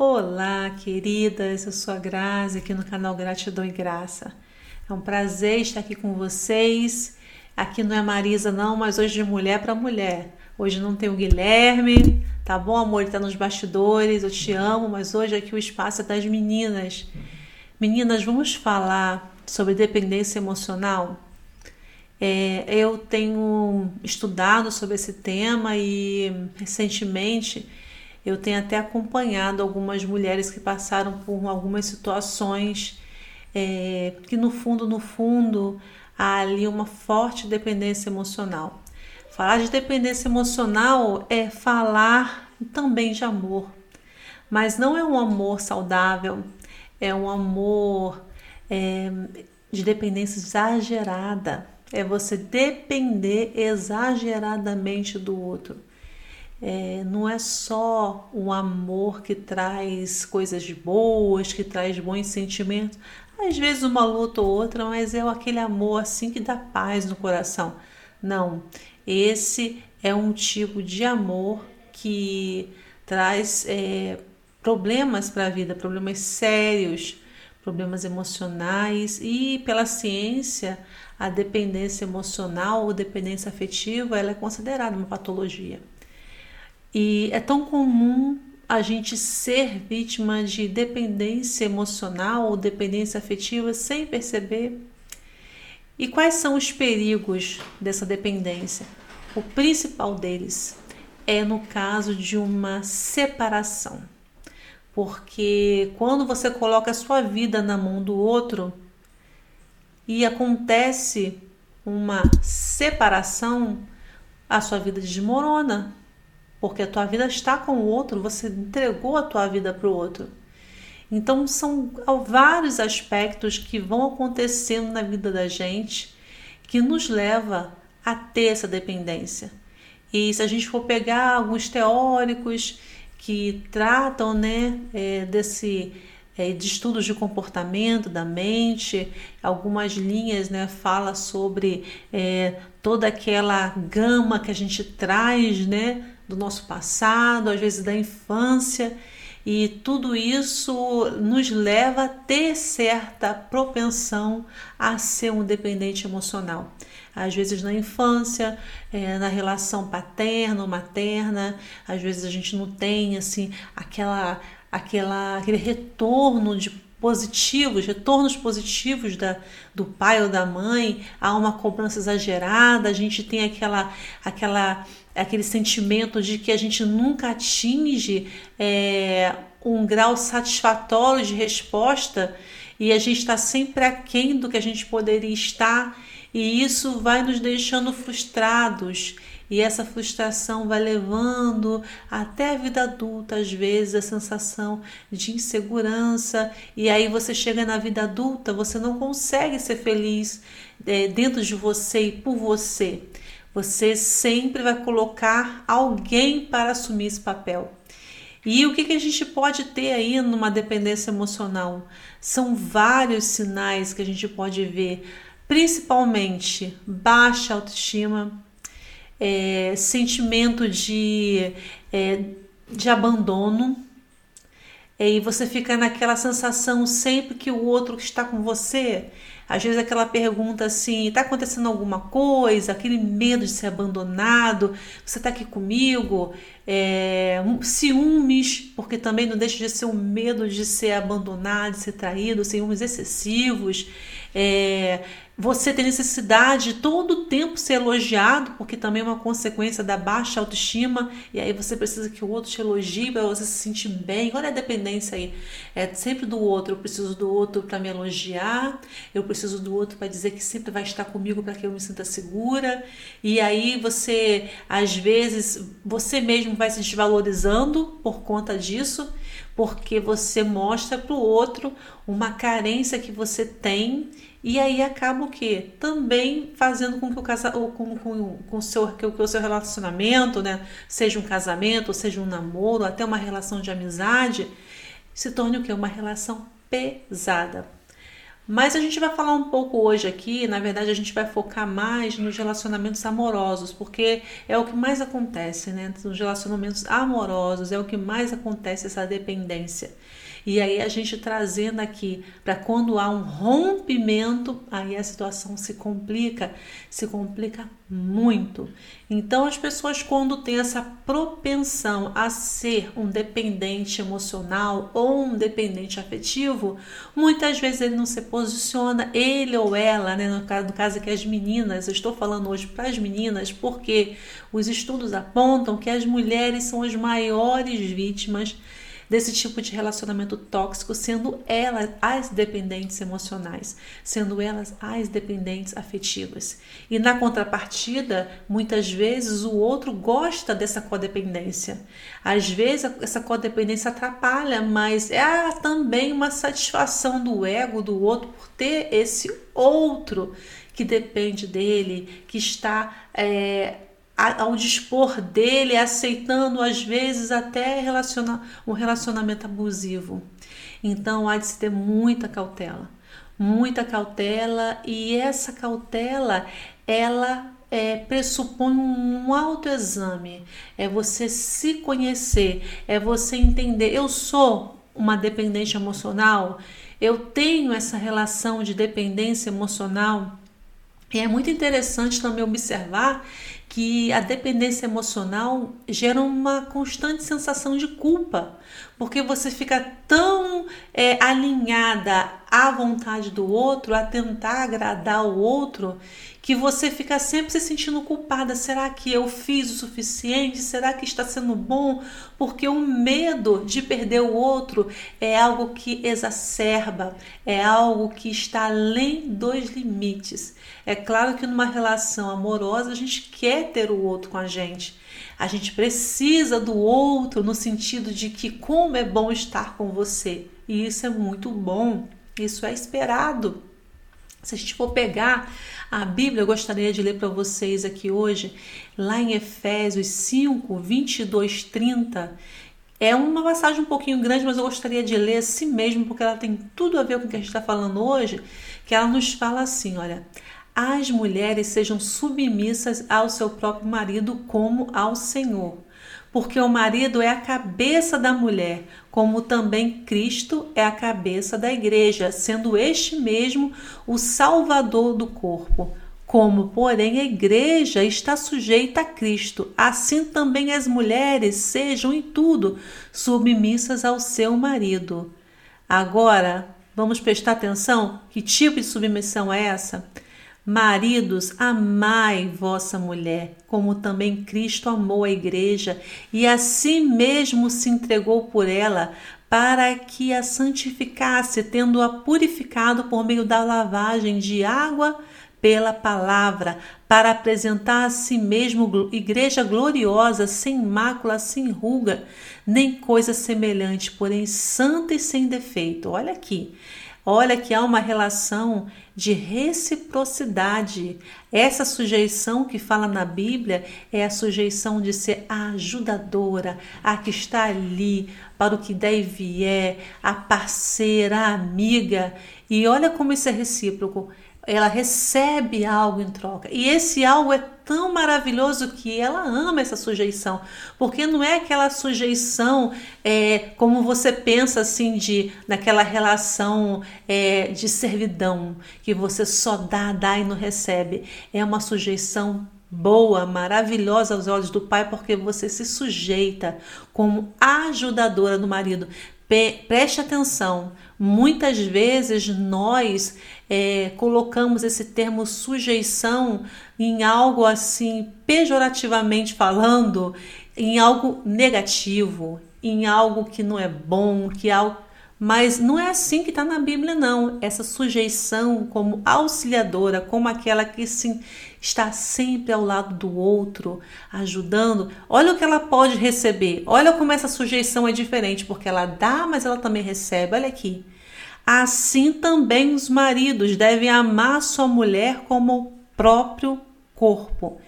Olá, queridas, eu sou a Grazi aqui no canal Gratidão e Graça. É um prazer estar aqui com vocês. Aqui não é Marisa, não, mas hoje de mulher para mulher. Hoje não tem o Guilherme, tá bom, amor? Ele tá nos bastidores, eu te amo, mas hoje aqui o espaço é das meninas. Meninas, vamos falar sobre dependência emocional? É, eu tenho estudado sobre esse tema e recentemente eu tenho até acompanhado algumas mulheres que passaram por algumas situações é, que no fundo, no fundo, há ali uma forte dependência emocional. Falar de dependência emocional é falar também de amor, mas não é um amor saudável, é um amor é, de dependência exagerada é você depender exageradamente do outro. É, não é só o amor que traz coisas boas, que traz bons sentimentos. Às vezes uma luta ou outra, mas é aquele amor assim que dá paz no coração. Não, esse é um tipo de amor que traz é, problemas para a vida, problemas sérios, problemas emocionais e pela ciência a dependência emocional ou dependência afetiva ela é considerada uma patologia. E é tão comum a gente ser vítima de dependência emocional ou dependência afetiva sem perceber. E quais são os perigos dessa dependência? O principal deles é no caso de uma separação. Porque quando você coloca a sua vida na mão do outro, e acontece uma separação, a sua vida desmorona, porque a tua vida está com o outro, você entregou a tua vida para o outro. Então são vários aspectos que vão acontecendo na vida da gente que nos leva a ter essa dependência. E se a gente for pegar alguns teóricos que tratam né, é, desse é, de estudos de comportamento da mente, algumas linhas né, fala sobre é, toda aquela gama que a gente traz né, do nosso passado, às vezes da infância, e tudo isso nos leva a ter certa propensão a ser um dependente emocional. Às vezes na infância, é, na relação paterno-materna, às vezes a gente não tem assim aquela aquela, aquele retorno de positivos, retornos positivos da, do pai ou da mãe, há uma cobrança exagerada, a gente tem aquela, aquela, aquele sentimento de que a gente nunca atinge é, um grau satisfatório de resposta e a gente está sempre aquém do que a gente poderia estar, e isso vai nos deixando frustrados e essa frustração vai levando até a vida adulta, às vezes, a sensação de insegurança. E aí você chega na vida adulta, você não consegue ser feliz é, dentro de você e por você. Você sempre vai colocar alguém para assumir esse papel. E o que, que a gente pode ter aí numa dependência emocional? São vários sinais que a gente pode ver, principalmente baixa autoestima, é, sentimento de, é, de abandono, e você fica naquela sensação sempre que o outro está com você, às vezes aquela pergunta assim, está acontecendo alguma coisa, aquele medo de ser abandonado, você está aqui comigo, é, ciúmes, porque também não deixa de ser o um medo de ser abandonado, de ser traído, ciúmes excessivos, é, você tem necessidade de todo o tempo ser elogiado, porque também é uma consequência da baixa autoestima, e aí você precisa que o outro te elogie para você se sentir bem. Olha a dependência aí. É sempre do outro. Eu preciso do outro para me elogiar, eu preciso do outro para dizer que sempre vai estar comigo para que eu me sinta segura. E aí você, às vezes, você mesmo vai se desvalorizando por conta disso, porque você mostra para o outro uma carência que você tem e aí acaba o quê? Também fazendo com que o casa, com, com, com seu, que o seu relacionamento, né, seja um casamento, seja um namoro, até uma relação de amizade, se torne o quê? Uma relação pesada. Mas a gente vai falar um pouco hoje aqui, na verdade a gente vai focar mais nos relacionamentos amorosos, porque é o que mais acontece, né? Nos relacionamentos amorosos é o que mais acontece essa dependência. E aí a gente trazendo aqui para quando há um rompimento, aí a situação se complica, se complica muito. Então as pessoas quando têm essa propensão a ser um dependente emocional ou um dependente afetivo, muitas vezes ele não se posiciona, ele ou ela, né, no caso, no caso aqui as meninas, eu estou falando hoje para as meninas, porque os estudos apontam que as mulheres são as maiores vítimas desse tipo de relacionamento tóxico, sendo elas as dependentes emocionais, sendo elas as dependentes afetivas. E na contrapartida, muitas vezes o outro gosta dessa codependência. Às vezes essa codependência atrapalha, mas é também uma satisfação do ego do outro por ter esse outro que depende dele, que está é, ao dispor dele, aceitando às vezes até relaciona, um relacionamento abusivo. Então há de se ter muita cautela, muita cautela e essa cautela ela é, pressupõe um autoexame, é você se conhecer, é você entender, eu sou uma dependente emocional, eu tenho essa relação de dependência emocional. E é muito interessante também observar que a dependência emocional gera uma constante sensação de culpa, porque você fica tão é, alinhada à vontade do outro, a tentar agradar o outro, que você fica sempre se sentindo culpada. Será que eu fiz o suficiente? Será que está sendo bom? Porque o medo de perder o outro é algo que exacerba, é algo que está além dos limites. É claro que numa relação amorosa a gente quer ter o outro com a gente. A gente precisa do outro no sentido de que como é bom estar com você. E isso é muito bom. Isso é esperado. Se a gente for pegar a Bíblia, eu gostaria de ler para vocês aqui hoje, lá em Efésios 5, 22, 30. É uma passagem um pouquinho grande, mas eu gostaria de ler assim mesmo, porque ela tem tudo a ver com o que a gente está falando hoje, que ela nos fala assim, olha, as mulheres sejam submissas ao seu próprio marido como ao Senhor porque o marido é a cabeça da mulher, como também Cristo é a cabeça da igreja, sendo este mesmo o salvador do corpo. Como, porém, a igreja está sujeita a Cristo, assim também as mulheres sejam em tudo submissas ao seu marido. Agora, vamos prestar atenção? Que tipo de submissão é essa? Maridos, amai vossa mulher, como também Cristo amou a igreja e a si mesmo se entregou por ela, para que a santificasse, tendo-a purificado por meio da lavagem de água pela palavra, para apresentar a si mesmo igreja gloriosa, sem mácula, sem ruga, nem coisa semelhante, porém santa e sem defeito. Olha aqui. Olha que há uma relação de reciprocidade. Essa sujeição que fala na Bíblia é a sujeição de ser a ajudadora, a que está ali para o que der e vier, a parceira, a amiga. E olha como isso é recíproco ela recebe algo em troca. E esse algo é tão maravilhoso que ela ama essa sujeição, porque não é aquela sujeição é, como você pensa assim de naquela relação é, de servidão que você só dá, dá e não recebe. É uma sujeição boa, maravilhosa aos olhos do pai, porque você se sujeita como ajudadora do marido. Preste atenção, muitas vezes nós é, colocamos esse termo sujeição em algo assim, pejorativamente falando, em algo negativo, em algo que não é bom, que é algo mas não é assim que está na Bíblia, não. Essa sujeição como auxiliadora, como aquela que sim, está sempre ao lado do outro, ajudando. Olha o que ela pode receber. Olha como essa sujeição é diferente, porque ela dá, mas ela também recebe. Olha aqui. Assim também os maridos devem amar sua mulher como o próprio corpo.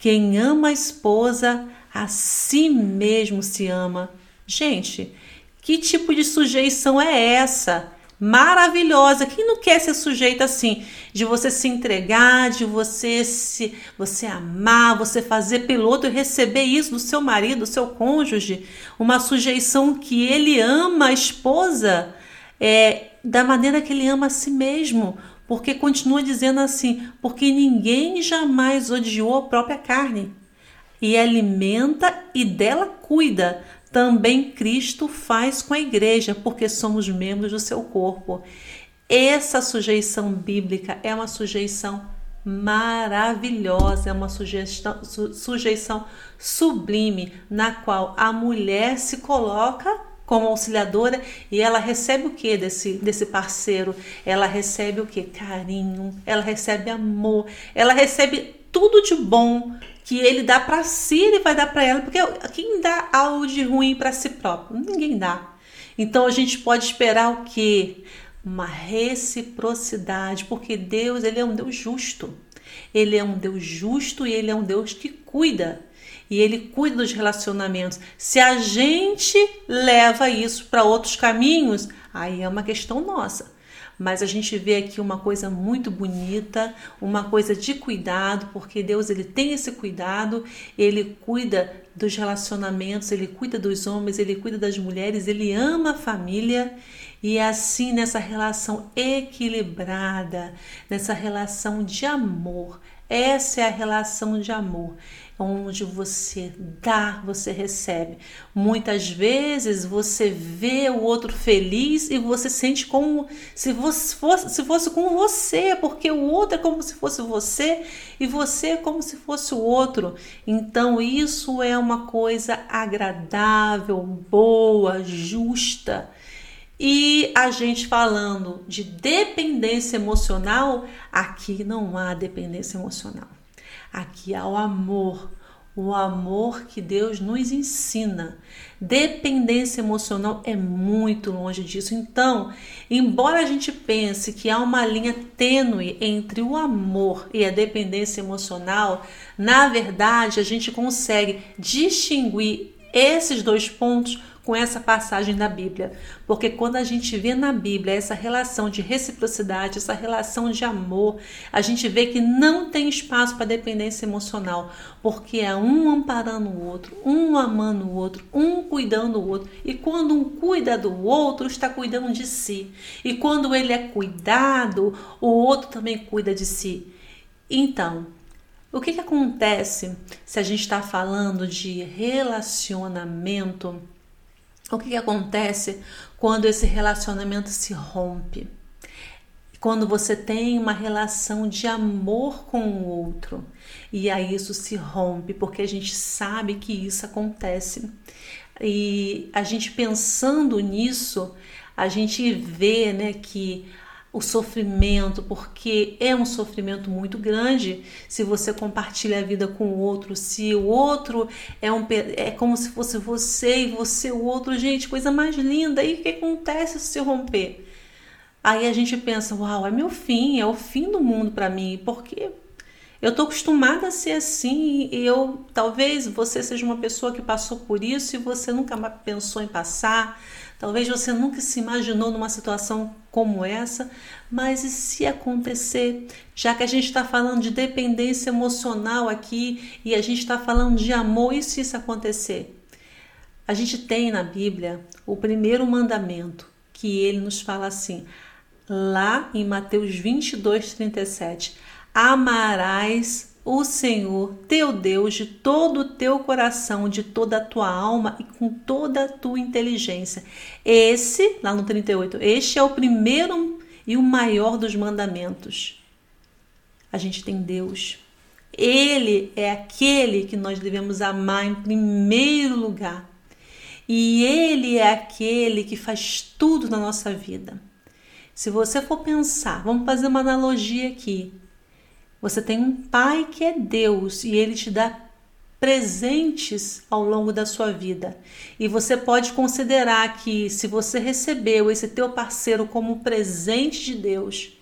Quem ama a esposa, a si mesmo se ama. Gente, que tipo de sujeição é essa? maravilhosa. Quem não quer ser sujeito assim, de você se entregar, de você se você amar, você fazer pelo outro e receber isso do seu marido, do seu cônjuge, uma sujeição que ele ama a esposa é, da maneira que ele ama a si mesmo, porque continua dizendo assim, porque ninguém jamais odiou a própria carne e alimenta e dela cuida também Cristo faz com a igreja, porque somos membros do seu corpo. Essa sujeição bíblica é uma sujeição maravilhosa, é uma sujeição, su, sujeição sublime, na qual a mulher se coloca como auxiliadora e ela recebe o que desse, desse parceiro? Ela recebe o que? Carinho, ela recebe amor, ela recebe tudo de bom que ele dá para si, ele vai dar para ela, porque quem dá algo de ruim para si próprio? Ninguém dá. Então a gente pode esperar o quê? Uma reciprocidade, porque Deus, ele é um Deus justo. Ele é um Deus justo e ele é um Deus que cuida. E ele cuida dos relacionamentos. Se a gente leva isso para outros caminhos, aí é uma questão nossa mas a gente vê aqui uma coisa muito bonita, uma coisa de cuidado, porque Deus ele tem esse cuidado, ele cuida dos relacionamentos, ele cuida dos homens, ele cuida das mulheres, ele ama a família e é assim nessa relação equilibrada, nessa relação de amor. Essa é a relação de amor onde você dá, você recebe. Muitas vezes você vê o outro feliz e você sente como se fosse, se fosse com você, porque o outro é como se fosse você e você é como se fosse o outro. Então, isso é uma coisa agradável, boa, justa. E a gente falando de dependência emocional, aqui não há dependência emocional. Aqui há o amor, o amor que Deus nos ensina. Dependência emocional é muito longe disso. Então, embora a gente pense que há uma linha tênue entre o amor e a dependência emocional, na verdade a gente consegue distinguir esses dois pontos com essa passagem da Bíblia. Porque quando a gente vê na Bíblia essa relação de reciprocidade, essa relação de amor, a gente vê que não tem espaço para dependência emocional, porque é um amparando o outro, um amando o outro, um cuidando do outro. E quando um cuida do outro, está cuidando de si. E quando ele é cuidado, o outro também cuida de si. Então, o que, que acontece se a gente está falando de relacionamento? O que, que acontece quando esse relacionamento se rompe? Quando você tem uma relação de amor com o outro e aí isso se rompe, porque a gente sabe que isso acontece. E a gente pensando nisso, a gente vê né, que o sofrimento, porque é um sofrimento muito grande se você compartilha a vida com o outro, se o outro é um é como se fosse você e você o outro, gente, coisa mais linda. E o que acontece se romper? Aí a gente pensa, uau, é meu fim, é o fim do mundo para mim, porque eu tô acostumada a ser assim e eu talvez você seja uma pessoa que passou por isso e você nunca pensou em passar. Talvez você nunca se imaginou numa situação como essa, mas e se acontecer? Já que a gente está falando de dependência emocional aqui e a gente está falando de amor, e se isso acontecer? A gente tem na Bíblia o primeiro mandamento, que ele nos fala assim, lá em Mateus 22, 37: Amarás o Senhor teu Deus de todo o teu coração, de toda a tua alma e com toda a tua inteligência. Esse, lá no 38, este é o primeiro e o maior dos mandamentos. A gente tem Deus. Ele é aquele que nós devemos amar em primeiro lugar. E ele é aquele que faz tudo na nossa vida. Se você for pensar, vamos fazer uma analogia aqui. Você tem um pai que é Deus e ele te dá presentes ao longo da sua vida. E você pode considerar que se você recebeu esse teu parceiro como presente de Deus,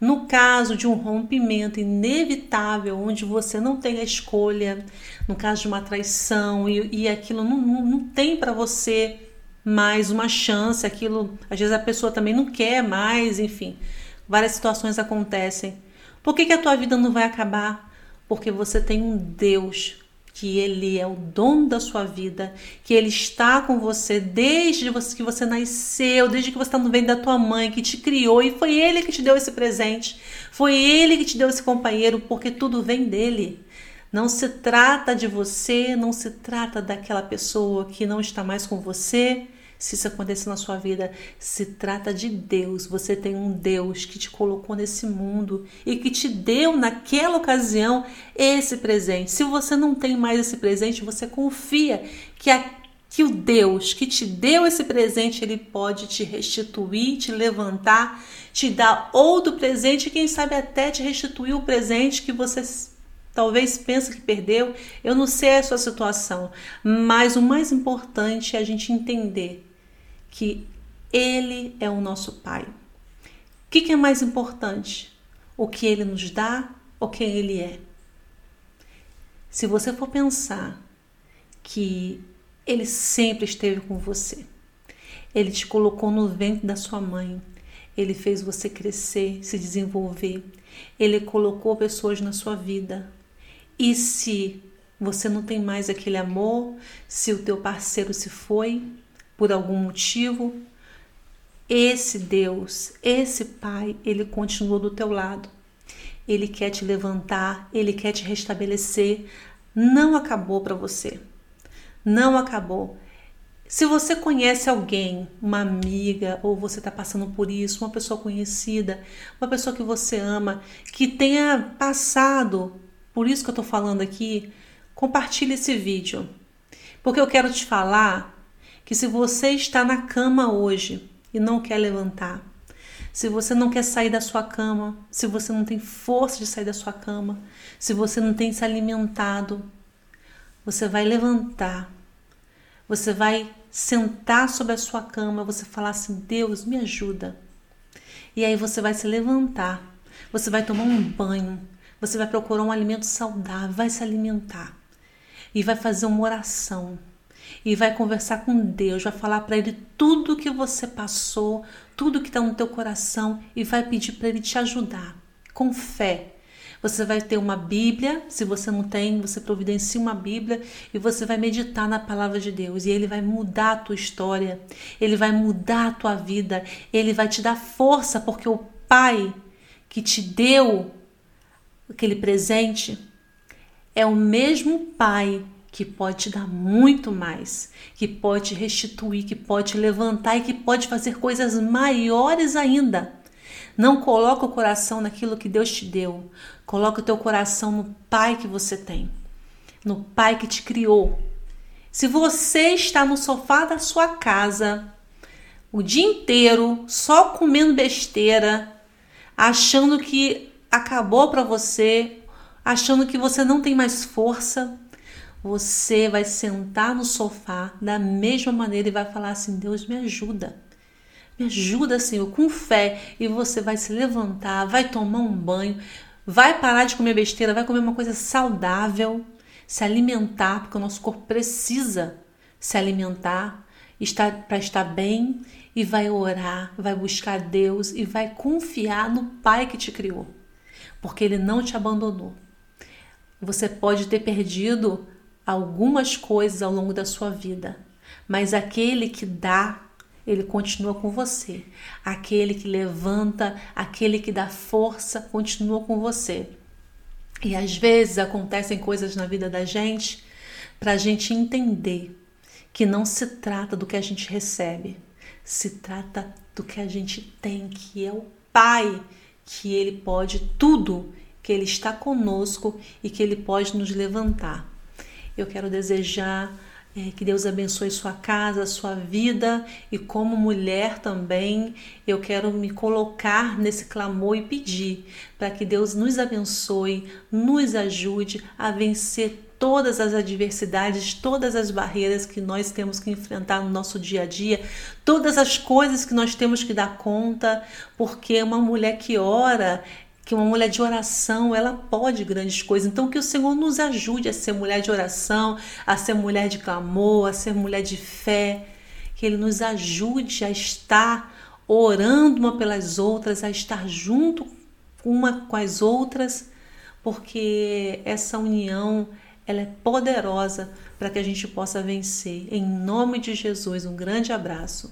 no caso de um rompimento inevitável, onde você não tem a escolha, no caso de uma traição e, e aquilo não, não, não tem para você mais uma chance, aquilo, às vezes a pessoa também não quer mais, enfim, várias situações acontecem. Por que, que a tua vida não vai acabar? Porque você tem um Deus que ele é o dono da sua vida, que ele está com você desde que você nasceu, desde que você está no ventre da tua mãe, que te criou e foi ele que te deu esse presente, foi ele que te deu esse companheiro, porque tudo vem dele. Não se trata de você, não se trata daquela pessoa que não está mais com você, se isso acontecer na sua vida, se trata de Deus. Você tem um Deus que te colocou nesse mundo e que te deu naquela ocasião esse presente. Se você não tem mais esse presente, você confia que a que o Deus que te deu esse presente, ele pode te restituir, te levantar, te dar outro presente, quem sabe até te restituir o presente que você talvez pensa que perdeu. Eu não sei a sua situação, mas o mais importante é a gente entender que Ele é o nosso Pai. O que, que é mais importante? O que Ele nos dá ou quem Ele é? Se você for pensar que Ele sempre esteve com você, Ele te colocou no ventre da sua mãe, Ele fez você crescer, se desenvolver, Ele colocou pessoas na sua vida. E se você não tem mais aquele amor, se o teu parceiro se foi, por algum motivo, esse Deus, esse Pai, ele continua do teu lado. Ele quer te levantar, ele quer te restabelecer. Não acabou para você. Não acabou. Se você conhece alguém, uma amiga, ou você está passando por isso, uma pessoa conhecida, uma pessoa que você ama, que tenha passado por isso que eu estou falando aqui, compartilhe esse vídeo. Porque eu quero te falar que se você está na cama hoje e não quer levantar, se você não quer sair da sua cama, se você não tem força de sair da sua cama, se você não tem se alimentado, você vai levantar, você vai sentar sobre a sua cama, você falar assim: Deus, me ajuda. E aí você vai se levantar, você vai tomar um banho, você vai procurar um alimento saudável, vai se alimentar e vai fazer uma oração e vai conversar com Deus, vai falar para Ele tudo que você passou, tudo que está no teu coração e vai pedir para Ele te ajudar com fé. Você vai ter uma Bíblia, se você não tem, você providencia uma Bíblia e você vai meditar na palavra de Deus e ele vai mudar a tua história, ele vai mudar a tua vida, ele vai te dar força porque o Pai que te deu aquele presente é o mesmo Pai que pode te dar muito mais, que pode te restituir, que pode te levantar e que pode fazer coisas maiores ainda. Não coloca o coração naquilo que Deus te deu. Coloca o teu coração no Pai que você tem, no Pai que te criou. Se você está no sofá da sua casa o dia inteiro só comendo besteira, achando que acabou para você, achando que você não tem mais força, você vai sentar no sofá da mesma maneira e vai falar assim: Deus me ajuda. Me ajuda, Senhor, com fé. E você vai se levantar, vai tomar um banho, vai parar de comer besteira, vai comer uma coisa saudável, se alimentar, porque o nosso corpo precisa se alimentar para estar bem e vai orar, vai buscar Deus e vai confiar no Pai que te criou, porque Ele não te abandonou. Você pode ter perdido algumas coisas ao longo da sua vida, mas aquele que dá, ele continua com você. Aquele que levanta, aquele que dá força, continua com você. E às vezes acontecem coisas na vida da gente para a gente entender que não se trata do que a gente recebe, se trata do que a gente tem, que é o Pai, que Ele pode tudo, que Ele está conosco e que Ele pode nos levantar. Eu quero desejar é, que Deus abençoe sua casa, sua vida e como mulher também, eu quero me colocar nesse clamor e pedir para que Deus nos abençoe, nos ajude a vencer todas as adversidades, todas as barreiras que nós temos que enfrentar no nosso dia a dia, todas as coisas que nós temos que dar conta, porque uma mulher que ora, que uma mulher de oração, ela pode grandes coisas. Então que o Senhor nos ajude a ser mulher de oração, a ser mulher de clamor, a ser mulher de fé, que Ele nos ajude a estar orando uma pelas outras, a estar junto uma com as outras, porque essa união ela é poderosa para que a gente possa vencer. Em nome de Jesus, um grande abraço.